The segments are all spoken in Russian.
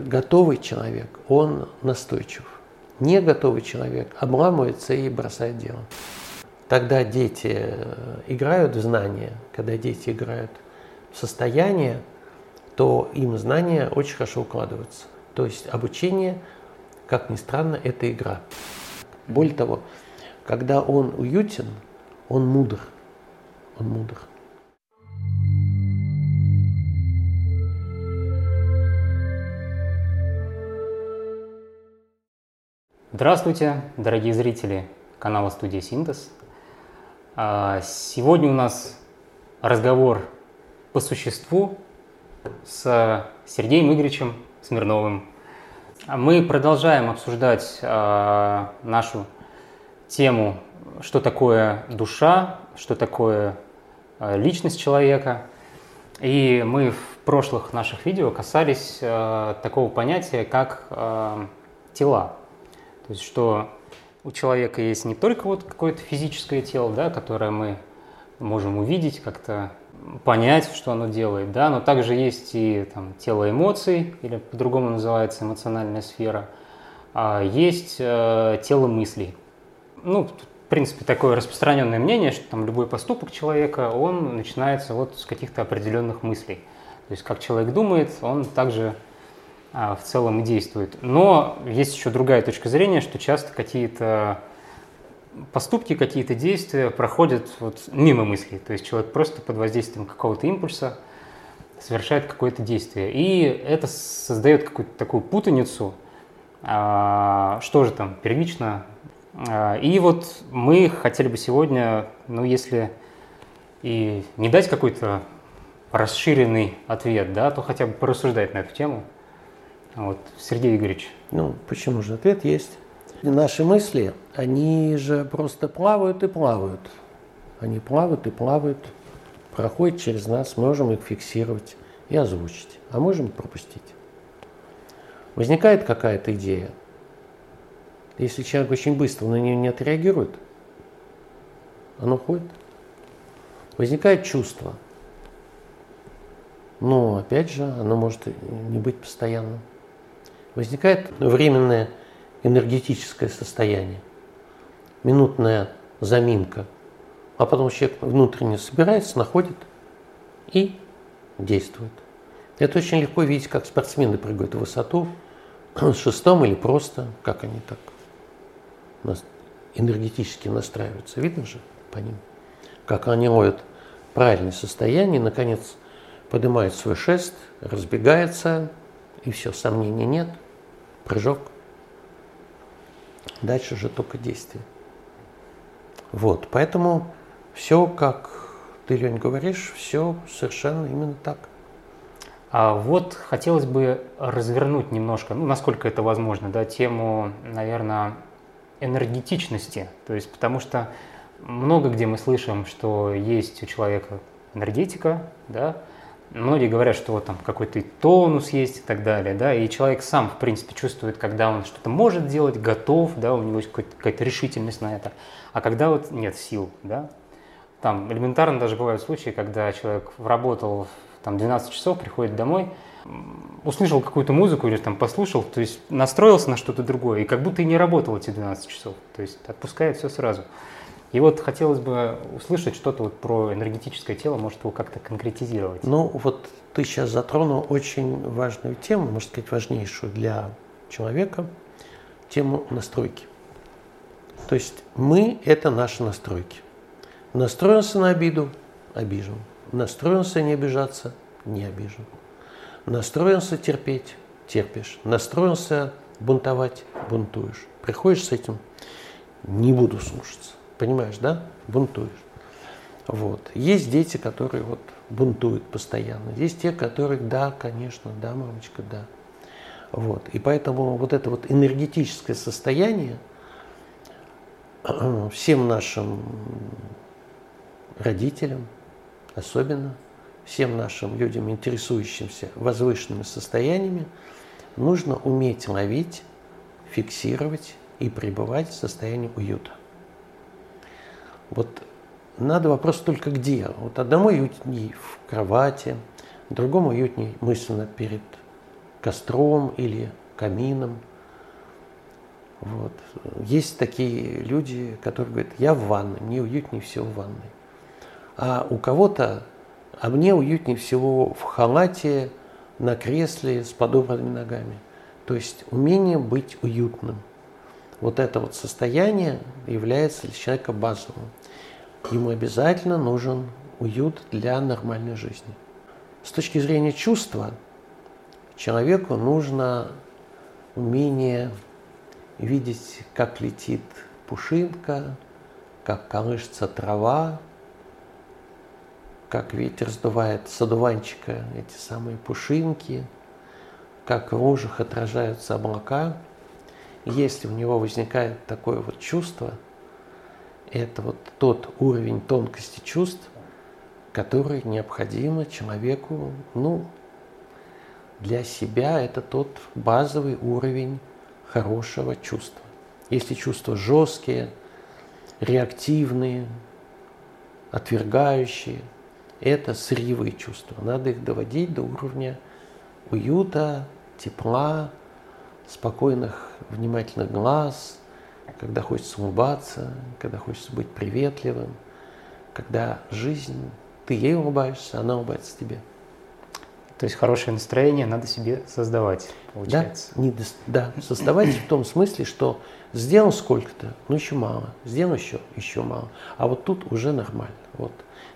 готовый человек, он настойчив. Не готовый человек обламывается и бросает дело. Тогда дети э, играют в знания, когда дети играют в состояние, то им знания очень хорошо укладываются. То есть обучение, как ни странно, это игра. Более того, когда он уютен, он мудр. Он мудр. Здравствуйте, дорогие зрители канала Студия Синтез. А, сегодня у нас разговор по существу с Сергеем Игоревичем Смирновым. Мы продолжаем обсуждать а, нашу тему, что такое душа, что такое а, личность человека. И мы в прошлых наших видео касались такого понятия, как тела. То есть, что у человека есть не только вот какое-то физическое тело, да, которое мы можем увидеть, как-то понять, что оно делает, да, но также есть и там, тело эмоций, или по-другому называется эмоциональная сфера, а есть э, тело мыслей. Ну, в принципе, такое распространенное мнение, что там любой поступок человека, он начинается вот с каких-то определенных мыслей. То есть, как человек думает, он также в целом и действует. Но есть еще другая точка зрения, что часто какие-то поступки, какие-то действия проходят вот мимо мыслей. То есть человек просто под воздействием какого-то импульса совершает какое-то действие. И это создает какую-то такую путаницу, а, что же там первично. А, и вот мы хотели бы сегодня, ну если и не дать какой-то расширенный ответ, да, то хотя бы порассуждать на эту тему. Вот, Сергей Игоревич. Ну, почему же? Ответ есть. Наши мысли, они же просто плавают и плавают. Они плавают и плавают, проходят через нас, можем их фиксировать и озвучить, а можем пропустить. Возникает какая-то идея. Если человек очень быстро на нее не отреагирует, оно уходит. Возникает чувство. Но опять же, оно может не быть постоянным возникает временное энергетическое состояние, минутная заминка, а потом человек внутренне собирается, находит и действует. Это очень легко видеть, как спортсмены прыгают в высоту, с шестом или просто, как они так энергетически настраиваются. Видно же по ним, как они ловят правильное состояние, наконец поднимают свой шест, разбегается, и все, сомнений нет, прыжок. Дальше же только действие. Вот, поэтому все, как ты, Лень, говоришь, все совершенно именно так. А вот хотелось бы развернуть немножко, ну, насколько это возможно, да, тему, наверное, энергетичности. То есть, потому что много где мы слышим, что есть у человека энергетика, да, Многие говорят, что вот там какой-то тонус есть и так далее, да, и человек сам, в принципе, чувствует, когда он что-то может делать, готов, да, у него есть какая-то решительность на это, а когда вот нет сил, да. Там элементарно даже бывают случаи, когда человек работал там 12 часов, приходит домой, услышал какую-то музыку или там послушал, то есть настроился на что-то другое, и как будто и не работал эти 12 часов, то есть отпускает все сразу. И вот хотелось бы услышать что-то вот про энергетическое тело, может его как-то конкретизировать. Ну вот ты сейчас затронул очень важную тему, можно сказать, важнейшую для человека, тему настройки. То есть мы – это наши настройки. Настроился на обиду – обижен. Настроился не обижаться – не обижен. Настроился терпеть – терпишь. Настроился бунтовать – бунтуешь. Приходишь с этим – не буду слушаться. Понимаешь, да? Бунтуешь. Вот. Есть дети, которые вот бунтуют постоянно. Есть те, которые, да, конечно, да, мамочка, да. Вот. И поэтому вот это вот энергетическое состояние всем нашим родителям, особенно всем нашим людям, интересующимся возвышенными состояниями, нужно уметь ловить, фиксировать и пребывать в состоянии уюта. Вот надо вопрос только где. Вот одному уютней в кровати, другому уютней мысленно перед костром или камином. Вот. Есть такие люди, которые говорят, я в ванной, мне уютнее всего в ванной. А у кого-то, а мне уютнее всего в халате, на кресле с подобранными ногами. То есть умение быть уютным. Вот это вот состояние является для человека базовым. Ему обязательно нужен уют для нормальной жизни. С точки зрения чувства, человеку нужно умение видеть, как летит пушинка, как колышется трава, как ветер сдувает с одуванчика эти самые пушинки, как в лужах отражаются облака. Если у него возникает такое вот чувство, это вот тот уровень тонкости чувств, который необходимо человеку, ну, для себя это тот базовый уровень хорошего чувства. Если чувства жесткие, реактивные, отвергающие, это сырьевые чувства. Надо их доводить до уровня уюта, тепла, спокойных, внимательных глаз, когда хочется улыбаться, когда хочется быть приветливым, когда жизнь, ты ей улыбаешься, она улыбается тебе. То есть хорошее настроение надо себе создавать, получается. Да, не, да создавать в том смысле, что сделал сколько-то, ну еще мало, сделал еще, еще мало, а вот тут уже нормально. Вот.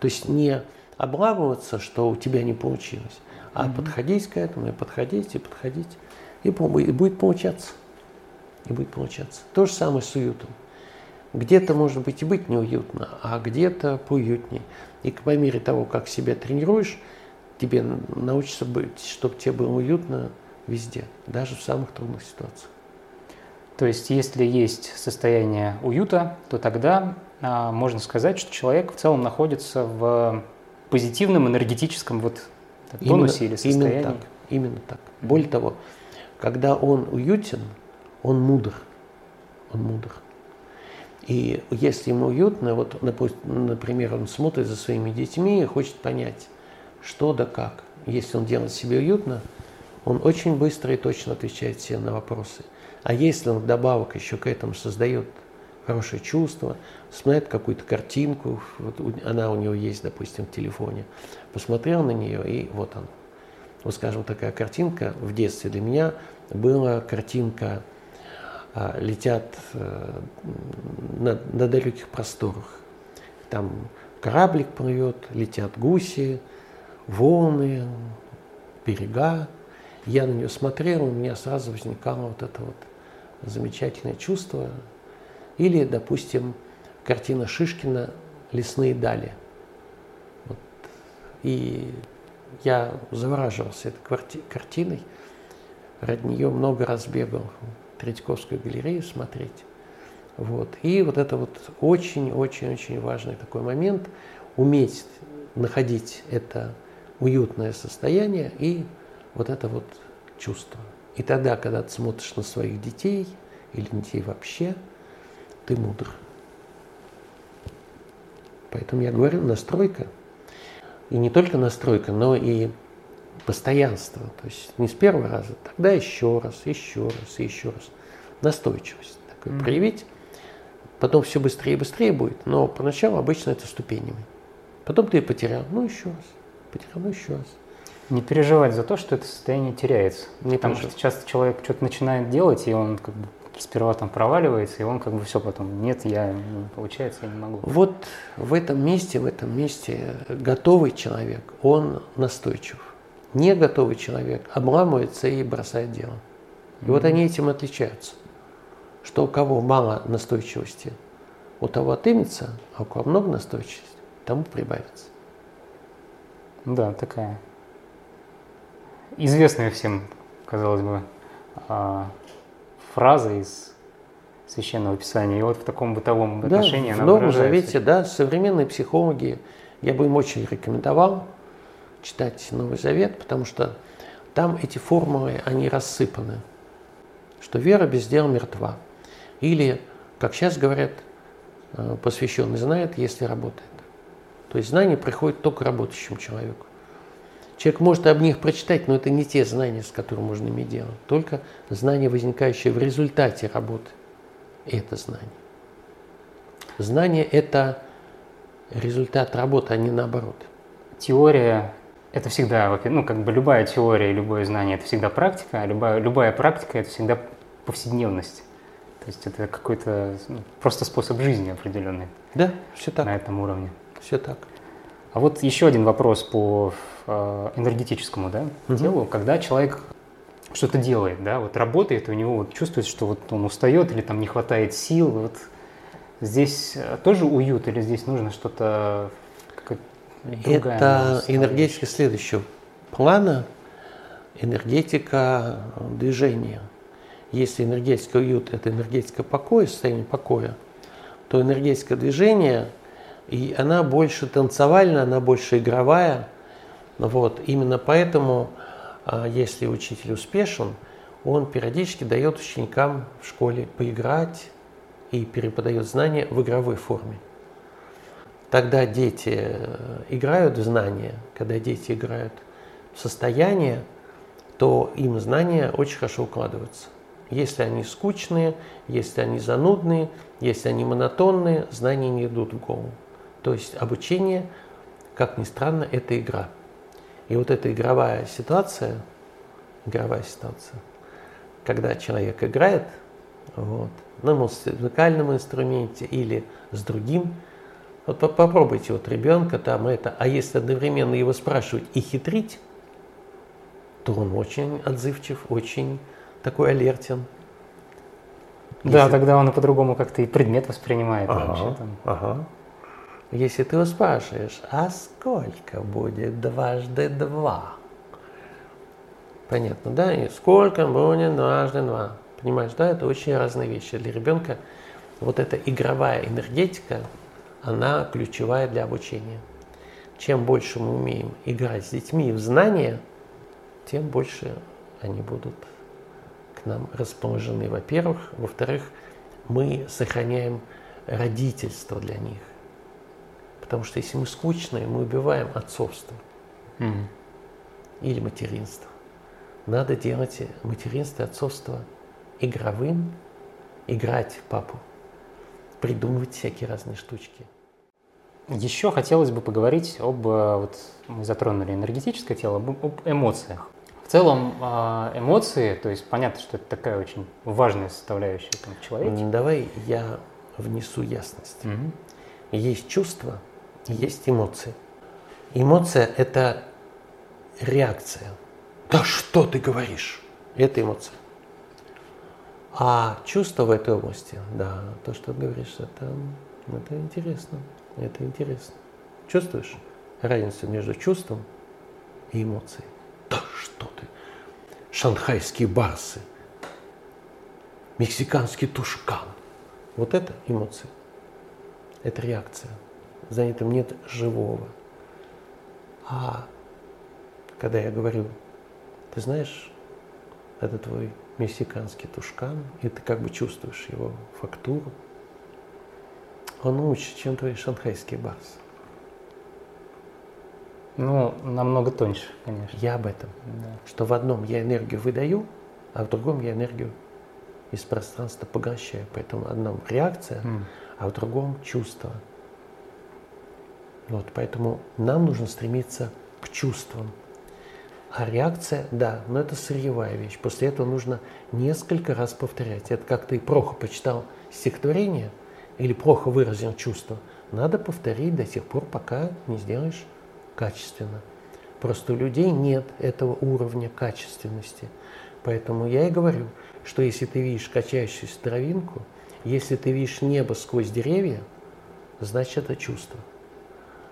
То есть не обламываться, что у тебя не получилось, а mm-hmm. подходить к этому, и подходить, и подходить, и, и будет получаться. И будет получаться. То же самое с уютом. Где-то, может быть, и быть неуютно, а где-то поуютнее. И по мере того, как себя тренируешь, тебе научится быть, чтобы тебе было уютно везде, даже в самых трудных ситуациях. То есть, если есть состояние уюта, то тогда а, можно сказать, что человек в целом находится в позитивном энергетическом вот тонусе именно, или состоянии. Именно так. Именно так. Более того, когда он уютен, он мудр. Он мудр. И если ему уютно, вот, например, он смотрит за своими детьми и хочет понять, что да как. Если он делает себе уютно, он очень быстро и точно отвечает себе на вопросы. А если он вдобавок еще к этому создает хорошее чувство, смотрит какую-то картинку, вот она у него есть, допустим, в телефоне, посмотрел на нее, и вот он. Вот, скажем, такая картинка в детстве для меня была картинка «Летят а, на, на далеких просторах». Там кораблик плывет, летят гуси, волны, берега. Я на нее смотрел, у меня сразу возникало вот это вот замечательное чувство, или, допустим, картина Шишкина «Лесные дали». Вот. И я завораживался этой картиной, ради нее много раз бегал Третьяковскую галерею смотреть. Вот. И вот это вот очень-очень-очень важный такой момент, уметь находить это уютное состояние и вот это вот чувство. И тогда, когда ты смотришь на своих детей или детей вообще – ты мудр. Поэтому я говорю, настройка. И не только настройка, но и постоянство. То есть не с первого раза, тогда еще раз, еще раз, еще раз. Настойчивость такой mm-hmm. проявить. Потом все быстрее и быстрее будет, но поначалу обычно это ступенями. Потом ты потерял, ну еще раз, потерял, ну еще раз. Не переживать за то, что это состояние теряется. Не потому переживать. что часто человек что-то начинает делать, и он как бы сперва там проваливается, и он как бы все потом, нет, я, получается, я не могу. Вот в этом месте, в этом месте готовый человек, он настойчив. Не готовый человек обламывается и бросает дело. И mm-hmm. вот они этим отличаются. Что у кого мало настойчивости, у того отымется, а у кого много настойчивости, тому прибавится. Да, такая известная всем, казалось бы, а, фраза из священного писания. И вот в таком бытовом да, отношении в Новом Завете, да, современные психологи, я бы им очень рекомендовал читать Новый Завет, потому что там эти формулы, они рассыпаны. Что вера без дела мертва. Или, как сейчас говорят, э, посвященный знает, если работает. То есть знание приходит только работающему человеку. Человек может об них прочитать, но это не те знания, с которыми можно иметь дело. Только знания, возникающие в результате работы. Это знание. Знание – это результат работы, а не наоборот. Теория – это всегда, ну, как бы любая теория, любое знание – это всегда практика, а любая, любая практика – это всегда повседневность. То есть это какой-то ну, просто способ жизни определенный. Да, все так. На этом уровне. Все так. А вот еще один вопрос по э, энергетическому да, угу. телу. Когда человек что-то делает, да, вот работает, у него вот чувствует, что вот он устает или там не хватает сил, вот здесь э, тоже уют или здесь нужно что-то Это энергетика следующего плана, энергетика движения. Если энергетика уют – это энергетика покоя, состояние покоя, то энергетика движения, и она больше танцевальная, она больше игровая. Вот. Именно поэтому а если учитель успешен, он периодически дает ученикам в школе поиграть и переподает знания в игровой форме. Тогда дети э, играют в знания, когда дети играют в состояние, то им знания очень хорошо укладываются. Если они скучные, если они занудные, если они монотонные, знания не идут в голову. То есть обучение, как ни странно, это игра. И вот эта игровая ситуация, игровая ситуация, когда человек играет вот, на музыкальном инструменте или с другим, вот попробуйте вот ребенка там это, а если одновременно его спрашивать и хитрить, то он очень отзывчив, очень такой алертен. Да, если... тогда он по-другому как-то и предмет воспринимает ага, вообще. Там. Ага. Если ты его спрашиваешь, а сколько будет дважды два? Понятно, да? И сколько будет дважды два? Понимаешь, да? Это очень разные вещи. Для ребенка вот эта игровая энергетика, она ключевая для обучения. Чем больше мы умеем играть с детьми в знания, тем больше они будут к нам расположены, во-первых. Во-вторых, мы сохраняем родительство для них. Потому что если мы скучные, мы убиваем отцовство mm. или материнство. Надо делать материнство и отцовство игровым, играть в папу, придумывать всякие разные штучки. Еще хотелось бы поговорить об, э, вот мы затронули энергетическое тело, об, об эмоциях. В целом э, эмоции, то есть понятно, что это такая очень важная составляющая там, в человеке. Давай я внесу ясность. Угу. Есть чувства, есть эмоции. Эмоция – это реакция. Да что ты говоришь? Это эмоция. А чувство в этой области, да, то, что ты говоришь, это, это интересно. Это интересно. Чувствуешь разницу между чувством и эмоцией? Да что ты? Шанхайские барсы, мексиканский тушкан. Вот это эмоции. Это реакция за этим нет живого. А когда я говорю, ты знаешь, это твой мексиканский тушкан, и ты как бы чувствуешь его фактуру, он лучше, чем твои шанхайские барсы. Ну, намного тоньше, конечно. Я об этом. Да. Что в одном я энергию выдаю, а в другом я энергию из пространства поглощаю. Поэтому в одном реакция, mm. а в другом чувство. Вот, поэтому нам нужно стремиться к чувствам. А реакция, да, но это сырьевая вещь. После этого нужно несколько раз повторять. Это как ты плохо почитал стихотворение или плохо выразил чувство. Надо повторить до тех пор, пока не сделаешь качественно. Просто у людей нет этого уровня качественности. Поэтому я и говорю, что если ты видишь качающуюся травинку, если ты видишь небо сквозь деревья, значит это чувство.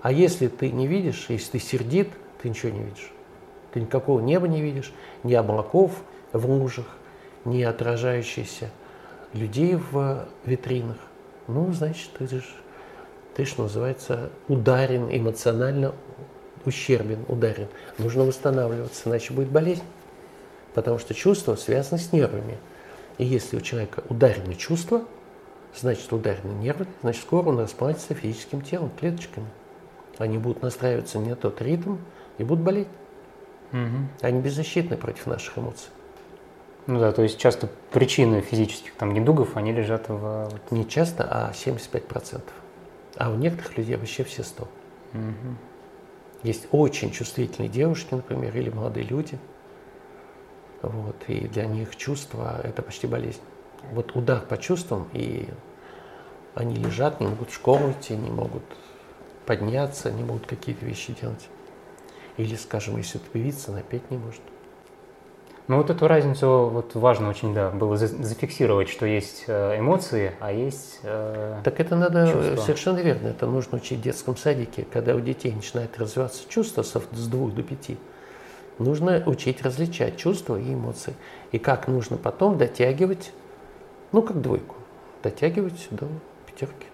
А если ты не видишь, если ты сердит, ты ничего не видишь. Ты никакого неба не видишь, ни облаков в лужах, ни отражающихся людей в витринах. Ну, значит, ты же, ты же называется ударен, эмоционально ущербен, ударен. Нужно восстанавливаться, иначе будет болезнь. Потому что чувство связано с нервами. И если у человека ударены чувства, значит ударены нервы, значит скоро он расплатится физическим телом, клеточками. Они будут настраиваться не на тот ритм и будут болеть. Угу. Они беззащитны против наших эмоций. Ну да, то есть часто причины физических там недугов, они лежат в... Не часто, а 75%. А у некоторых людей вообще все 100. Угу. Есть очень чувствительные девушки, например, или молодые люди. Вот, и для них чувства – это почти болезнь. Вот удар по чувствам, и они лежат, не могут в школу идти, не могут подняться, не могут какие-то вещи делать. Или, скажем, если это певица, она петь не может. Ну вот эту разницу вот важно очень, да, было зафиксировать, что есть э, эмоции, а есть э, Так это надо, чувства. совершенно верно, это нужно учить в детском садике, когда у детей начинает развиваться чувство с двух до пяти. Нужно учить различать чувства и эмоции. И как нужно потом дотягивать, ну как двойку, дотягивать до пятерки,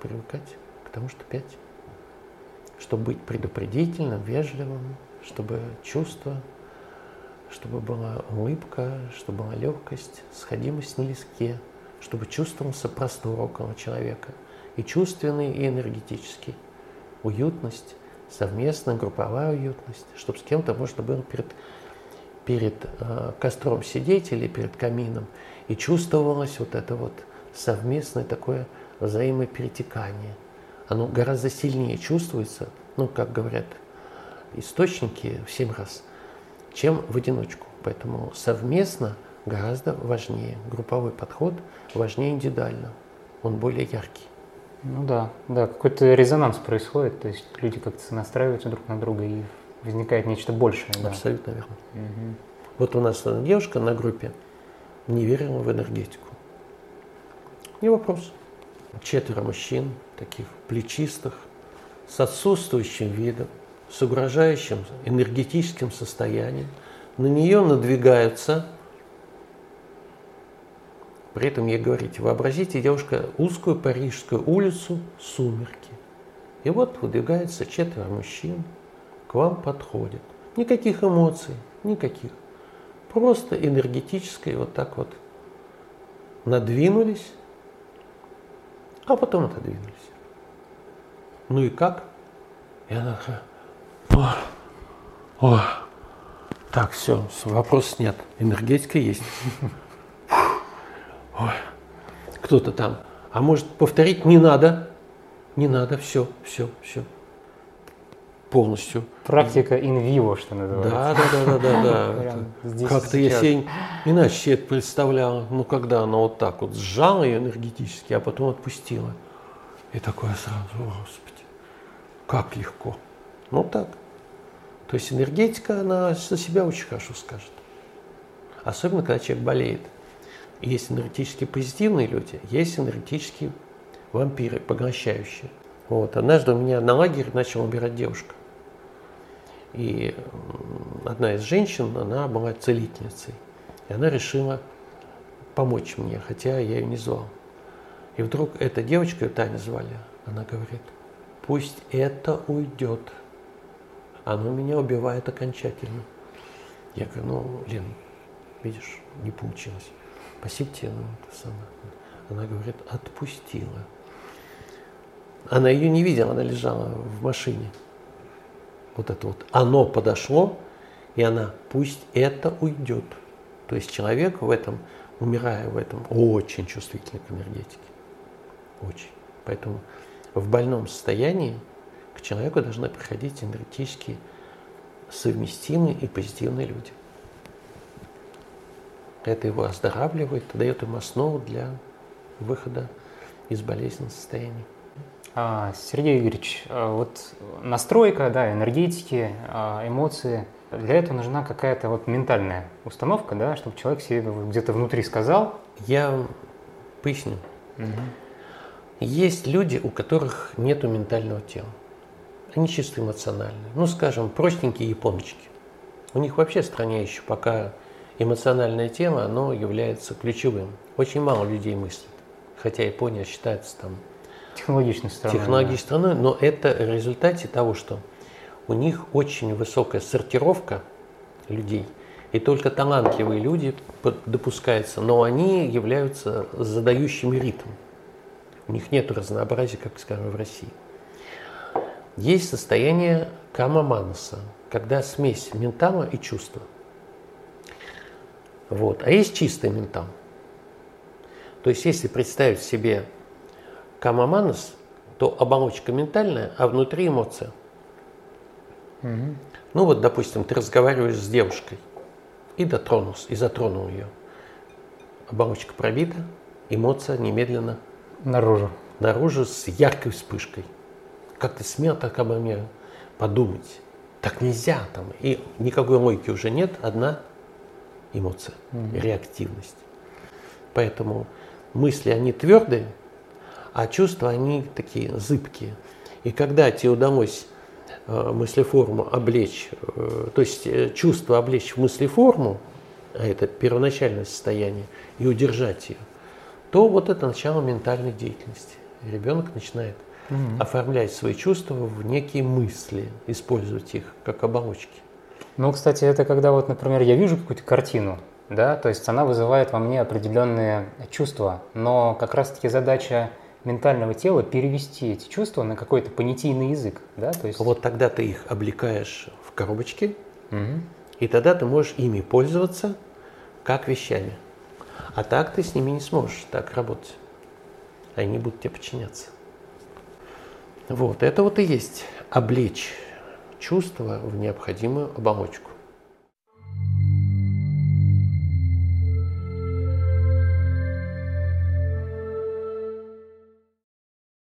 привыкать к тому, что пять. Чтобы быть предупредительным, вежливым, чтобы чувства чтобы была улыбка, чтобы была легкость, сходимость на листке, чтобы чувствовался простор около человека, и чувственный, и энергетический, уютность, совместная групповая уютность, чтобы с кем-то можно было перед, перед э, костром сидеть или перед камином, и чувствовалось вот это вот совместное такое взаимоперетекание. Оно гораздо сильнее чувствуется, ну, как говорят источники, в семь раз – чем в одиночку. Поэтому совместно гораздо важнее. Групповой подход важнее индивидуально. Он более яркий. Ну да, да, какой-то резонанс происходит, то есть люди как-то настраиваются друг на друга и возникает нечто большее. Да. Абсолютно верно. Угу. Вот у нас девушка на группе не верила в энергетику. Не вопрос. Четверо мужчин, таких плечистых, с отсутствующим видом, с угрожающим энергетическим состоянием, на нее надвигаются. При этом ей говорите, вообразите, девушка, узкую парижскую улицу, сумерки. И вот выдвигается четверо мужчин, к вам подходят. Никаких эмоций, никаких. Просто энергетическое вот так вот надвинулись, а потом отодвинулись. Ну и как? И она такая, о, о. Так, все, вопрос нет. Энергетика есть. Кто-то там. А может повторить не надо? Не надо, все, все, все. Полностью. Практика in vivo, что называется. Да, да, да, да, да. Как-то я себе иначе это представляла. Ну, когда она вот так вот сжала ее энергетически, а потом отпустила. И такое сразу, господи, как легко. Ну так. То есть энергетика, она за себя очень хорошо скажет. Особенно, когда человек болеет. Есть энергетически позитивные люди, есть энергетические вампиры, поглощающие. Вот. Однажды у меня на лагере начала умирать девушка. И одна из женщин, она была целительницей. И она решила помочь мне, хотя я ее не звал. И вдруг эта девочка, ее Таня звали, она говорит, пусть это уйдет оно меня убивает окончательно. Я говорю, ну, Лен, видишь, не получилось. Спасибо тебе, ну, это самое. Она говорит, отпустила. Она ее не видела, она лежала в машине. Вот это вот. Оно подошло, и она, пусть это уйдет. То есть человек в этом, умирая в этом, очень чувствительный к энергетике. Очень. Поэтому в больном состоянии к человеку должны приходить энергетически совместимые и позитивные люди. Это его оздоравливает, дает ему основу для выхода из болезненного состояния. А, Сергей Игоревич, а вот настройка, да, энергетики, а, эмоции, для этого нужна какая-то вот ментальная установка, да, чтобы человек себе где-то внутри сказал. Я поясню. Угу. Есть люди, у которых нет ментального тела они чисто эмоциональные. Ну, скажем, простенькие японочки. У них вообще в стране еще пока эмоциональная тема, оно является ключевым. Очень мало людей мыслит. Хотя Япония считается там технологичной страной. Технологичной да. но это в результате того, что у них очень высокая сортировка людей, и только талантливые люди допускаются, но они являются задающими ритм. У них нет разнообразия, как, скажем, в России. Есть состояние кама манаса. когда смесь ментала и чувства. Вот. А есть чистый ментал. То есть если представить себе камаманас, то оболочка ментальная, а внутри эмоция. Угу. Ну вот, допустим, ты разговариваешь с девушкой и дотронулся, и затронул ее. Оболочка пробита, эмоция немедленно наружу. Наружу с яркой вспышкой. Как ты смел так обо мне подумать? Так нельзя там. И никакой логики уже нет, одна эмоция, угу. реактивность. Поэтому мысли, они твердые, а чувства, они такие зыбкие. И когда тебе удалось э, мыслеформу облечь, э, то есть э, чувство облечь в мыслеформу, а это первоначальное состояние, и удержать ее, то вот это начало ментальной деятельности. Ребенок начинает угу. оформлять свои чувства в некие мысли, использовать их как оболочки. Ну, кстати, это когда вот, например, я вижу какую-то картину, да, то есть она вызывает во мне определенные чувства, но как раз-таки задача ментального тела перевести эти чувства на какой-то понятийный язык, да, то есть... Вот тогда ты их облекаешь в коробочки, угу. и тогда ты можешь ими пользоваться как вещами. А так ты с ними не сможешь так работать. Они будут тебе подчиняться. Вот, это вот и есть облечь чувства в необходимую оболочку.